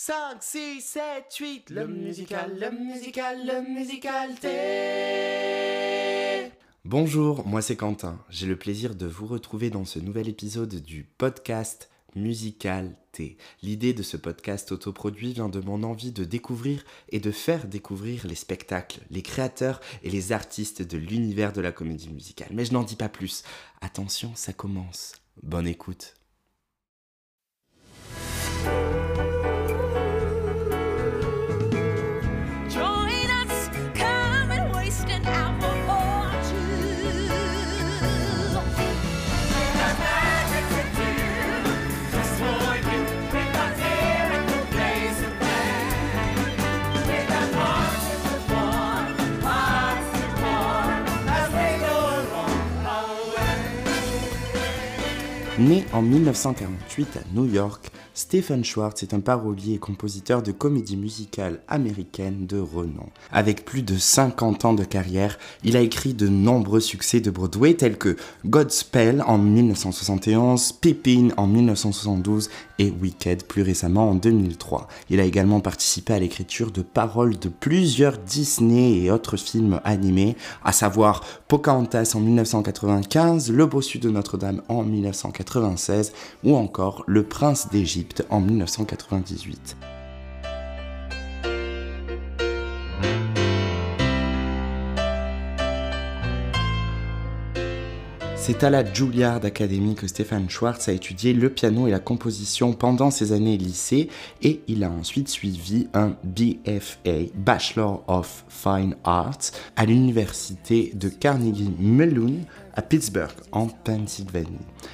5, 6, 7, 8, le musical, le musical, le musical T. Bonjour, moi c'est Quentin. J'ai le plaisir de vous retrouver dans ce nouvel épisode du podcast Musical T. L'idée de ce podcast autoproduit vient de mon envie de découvrir et de faire découvrir les spectacles, les créateurs et les artistes de l'univers de la comédie musicale. Mais je n'en dis pas plus. Attention, ça commence. Bonne écoute. Né en 1948 à New York, Stephen Schwartz est un parolier et compositeur de comédie musicale américaine de renom. Avec plus de 50 ans de carrière, il a écrit de nombreux succès de Broadway tels que Godspell en 1971, Pippin en 1972 et Wicked plus récemment en 2003. Il a également participé à l'écriture de paroles de plusieurs Disney et autres films animés, à savoir Pocahontas en 1995, Le Bossu de Notre-Dame en 1996 ou encore Le Prince d'Égypte en 1998. C'est à la Juilliard Academy que Stefan Schwartz a étudié le piano et la composition pendant ses années lycée et il a ensuite suivi un BFA, Bachelor of Fine Arts, à l'université de Carnegie Mellon à Pittsburgh, en Pennsylvanie.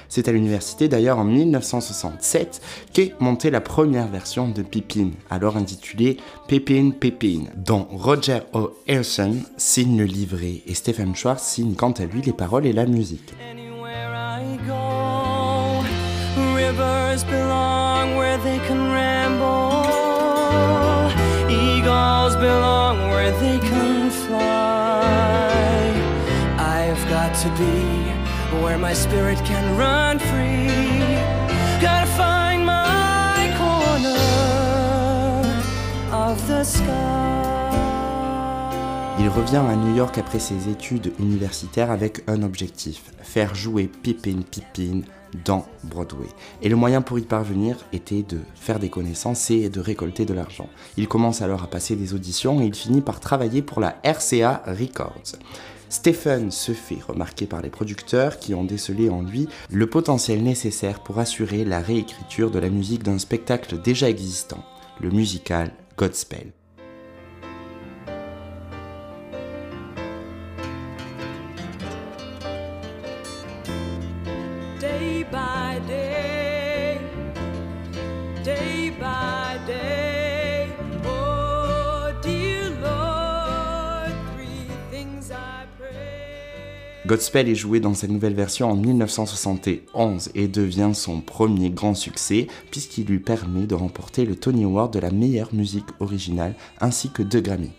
C'est à l'université d'ailleurs en 1967 qu'est montée la première version de Pippin, alors intitulée Pippin Pippin, dont Roger O'Harson signe le livret et Stephen Schwartz signe quant à lui les paroles et la musique. Il revient à New York après ses études universitaires avec un objectif, faire jouer Pippin Pippin dans Broadway. Et le moyen pour y parvenir était de faire des connaissances et de récolter de l'argent. Il commence alors à passer des auditions et il finit par travailler pour la RCA Records. Stephen se fait remarquer par les producteurs qui ont décelé en lui le potentiel nécessaire pour assurer la réécriture de la musique d'un spectacle déjà existant, le musical Godspell. Godspell est joué dans sa nouvelle version en 1971 et devient son premier grand succès puisqu'il lui permet de remporter le Tony Award de la meilleure musique originale ainsi que deux Grammy.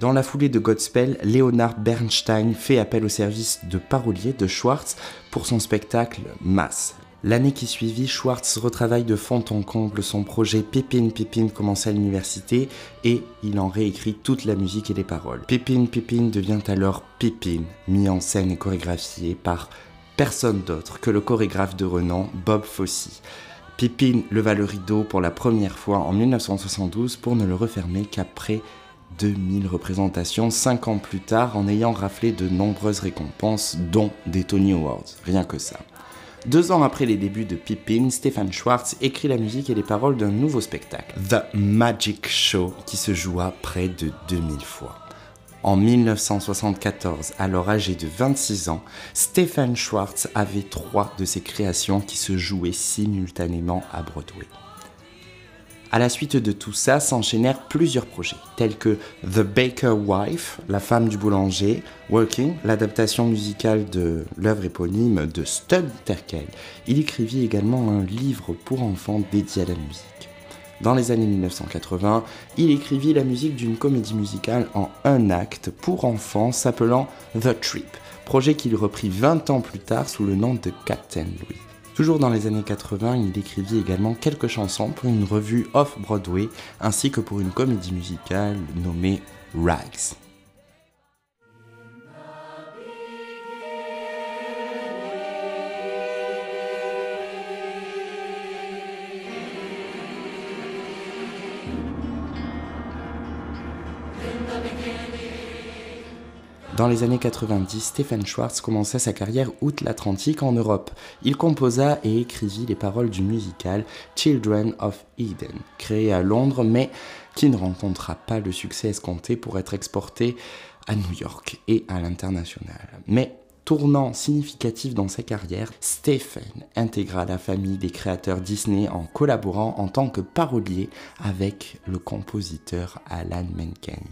Dans la foulée de Godspell, Leonard Bernstein fait appel au service de parolier de Schwartz pour son spectacle Mass, L'année qui suivit, Schwartz retravaille de fond en comble son projet Pépin Pépin commence à l'université et il en réécrit toute la musique et les paroles. Pépin Pépin devient alors Pépin, mis en scène et chorégraphié par personne d'autre que le chorégraphe de renom Bob Fosse. Pépin leva le rideau pour la première fois en 1972 pour ne le refermer qu'après 2000 représentations 5 ans plus tard en ayant raflé de nombreuses récompenses dont des Tony Awards, rien que ça. Deux ans après les débuts de Pippin, Stefan Schwartz écrit la musique et les paroles d'un nouveau spectacle, The Magic Show, qui se joua près de 2000 fois. En 1974, alors âgé de 26 ans, Stefan Schwartz avait trois de ses créations qui se jouaient simultanément à Broadway. À la suite de tout ça s'enchaînèrent plusieurs projets, tels que The Baker Wife, La femme du boulanger, Working, l'adaptation musicale de l'œuvre éponyme de Stud Terkel. Il écrivit également un livre pour enfants dédié à la musique. Dans les années 1980, il écrivit la musique d'une comédie musicale en un acte pour enfants s'appelant The Trip, projet qu'il reprit 20 ans plus tard sous le nom de Captain Louis. Toujours dans les années 80, il écrivit également quelques chansons pour une revue off-Broadway ainsi que pour une comédie musicale nommée Rags. Dans les années 90, Stephen Schwartz commença sa carrière outre-l'Atlantique en Europe. Il composa et écrivit les paroles du musical Children of Eden, créé à Londres, mais qui ne rencontra pas le succès escompté pour être exporté à New York et à l'international. Mais tournant significatif dans sa carrière, Stephen intégra la famille des créateurs Disney en collaborant en tant que parolier avec le compositeur Alan Menken.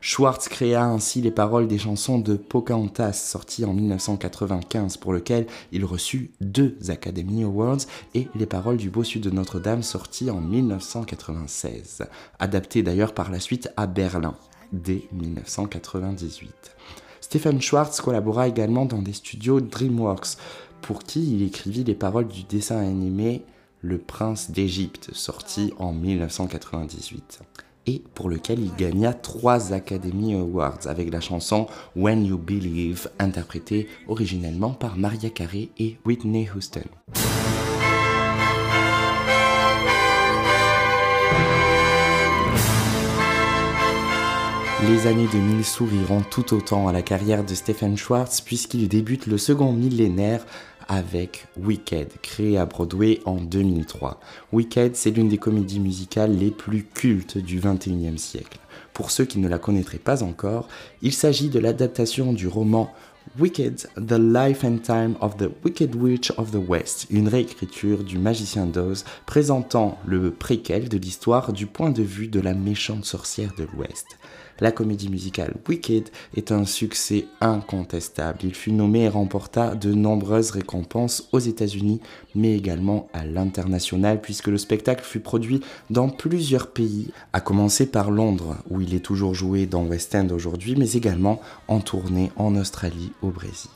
Schwartz créa ainsi les paroles des chansons de Pocahontas sorties en 1995 pour lequel il reçut deux Academy Awards et les paroles du Bossu de Notre-Dame sorties en 1996, adaptées d'ailleurs par la suite à Berlin dès 1998. Stephen Schwartz collabora également dans des studios DreamWorks, pour qui il écrivit les paroles du dessin animé Le Prince d'Égypte, sorti en 1998 et pour lequel il gagna trois Academy Awards avec la chanson When You Believe, interprétée originellement par Maria Carey et Whitney Houston. Les années 2000 souriront tout autant à la carrière de Stephen Schwartz puisqu'il débute le second millénaire avec Wicked, créé à Broadway en 2003. Wicked, c'est l'une des comédies musicales les plus cultes du 21e siècle. Pour ceux qui ne la connaîtraient pas encore, il s'agit de l'adaptation du roman Wicked, The Life and Time of the Wicked Witch of the West, une réécriture du Magicien d'Oz présentant le préquel de l'histoire du point de vue de la méchante sorcière de l'Ouest. La comédie musicale Wicked est un succès incontestable. Il fut nommé et remporta de nombreuses récompenses aux États-Unis, mais également à l'international, puisque le spectacle fut produit dans plusieurs pays, à commencer par Londres, où il est toujours joué dans West End aujourd'hui, mais également en tournée en Australie, au Brésil.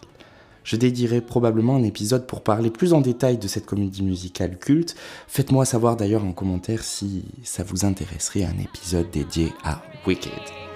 Je dédierai probablement un épisode pour parler plus en détail de cette comédie musicale culte. Faites-moi savoir d'ailleurs en commentaire si ça vous intéresserait un épisode dédié à Wicked.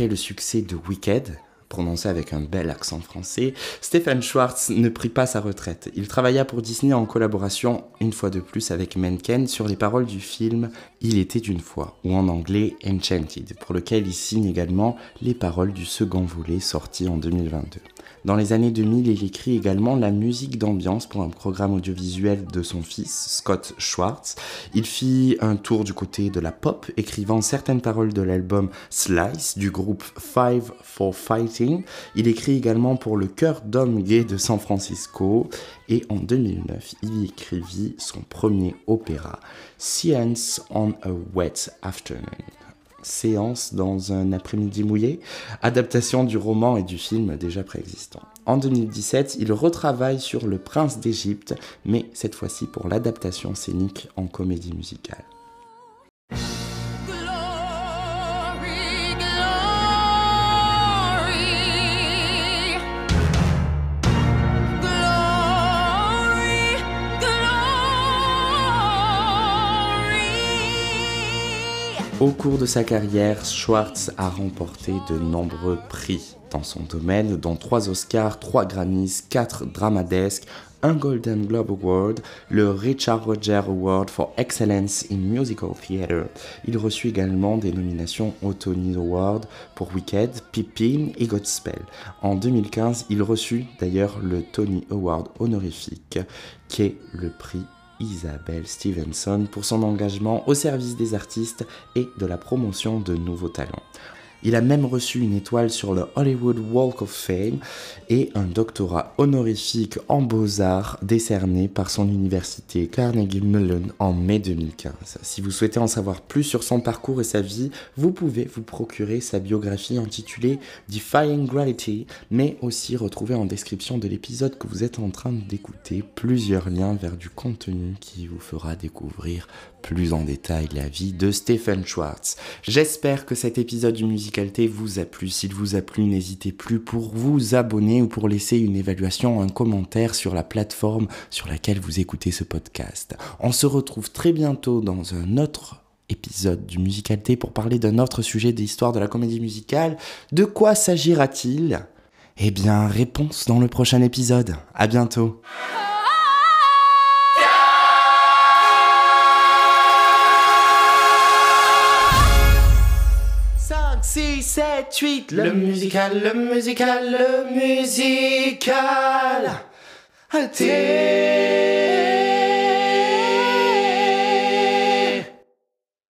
Après le succès de Wicked, prononcé avec un bel accent français, Stephen Schwartz ne prit pas sa retraite. Il travailla pour Disney en collaboration, une fois de plus, avec Menken sur les paroles du film Il était une fois, ou en anglais Enchanted, pour lequel il signe également les paroles du second volet sorti en 2022. Dans les années 2000, il écrit également la musique d'ambiance pour un programme audiovisuel de son fils, Scott Schwartz. Il fit un tour du côté de la pop, écrivant certaines paroles de l'album Slice du groupe Five for Fighting. Il écrit également pour le chœur d'hommes gays de San Francisco. Et en 2009, il écrivit son premier opéra, Science on a Wet Afternoon séance dans un après-midi mouillé, adaptation du roman et du film déjà préexistant. En 2017, il retravaille sur Le Prince d'Égypte, mais cette fois-ci pour l'adaptation scénique en comédie musicale. Au cours de sa carrière, Schwartz a remporté de nombreux prix dans son domaine, dont 3 Oscars, 3 Grammys, 4 Dramadesques, un Golden Globe Award, le Richard Roger Award for Excellence in Musical Theatre. Il reçut également des nominations au Tony Award pour Wicked, Pippin et Godspell. En 2015, il reçut d'ailleurs le Tony Award honorifique, qui est le prix Isabelle Stevenson pour son engagement au service des artistes et de la promotion de nouveaux talents. Il a même reçu une étoile sur le Hollywood Walk of Fame et un doctorat honorifique en beaux-arts décerné par son université Carnegie Mellon en mai 2015. Si vous souhaitez en savoir plus sur son parcours et sa vie, vous pouvez vous procurer sa biographie intitulée Defying Gravity, mais aussi retrouver en description de l'épisode que vous êtes en train d'écouter plusieurs liens vers du contenu qui vous fera découvrir plus en détail la vie de Stephen Schwartz. J'espère que cet épisode du Musicalité vous a plu. S'il vous a plu, n'hésitez plus pour vous abonner ou pour laisser une évaluation, un commentaire sur la plateforme sur laquelle vous écoutez ce podcast. On se retrouve très bientôt dans un autre épisode du Musicalité pour parler d'un autre sujet de l'histoire de la comédie musicale. De quoi s'agira-t-il? Eh bien, réponse dans le prochain épisode. À bientôt. 6, 7, 8, le musical, le musical, le musical.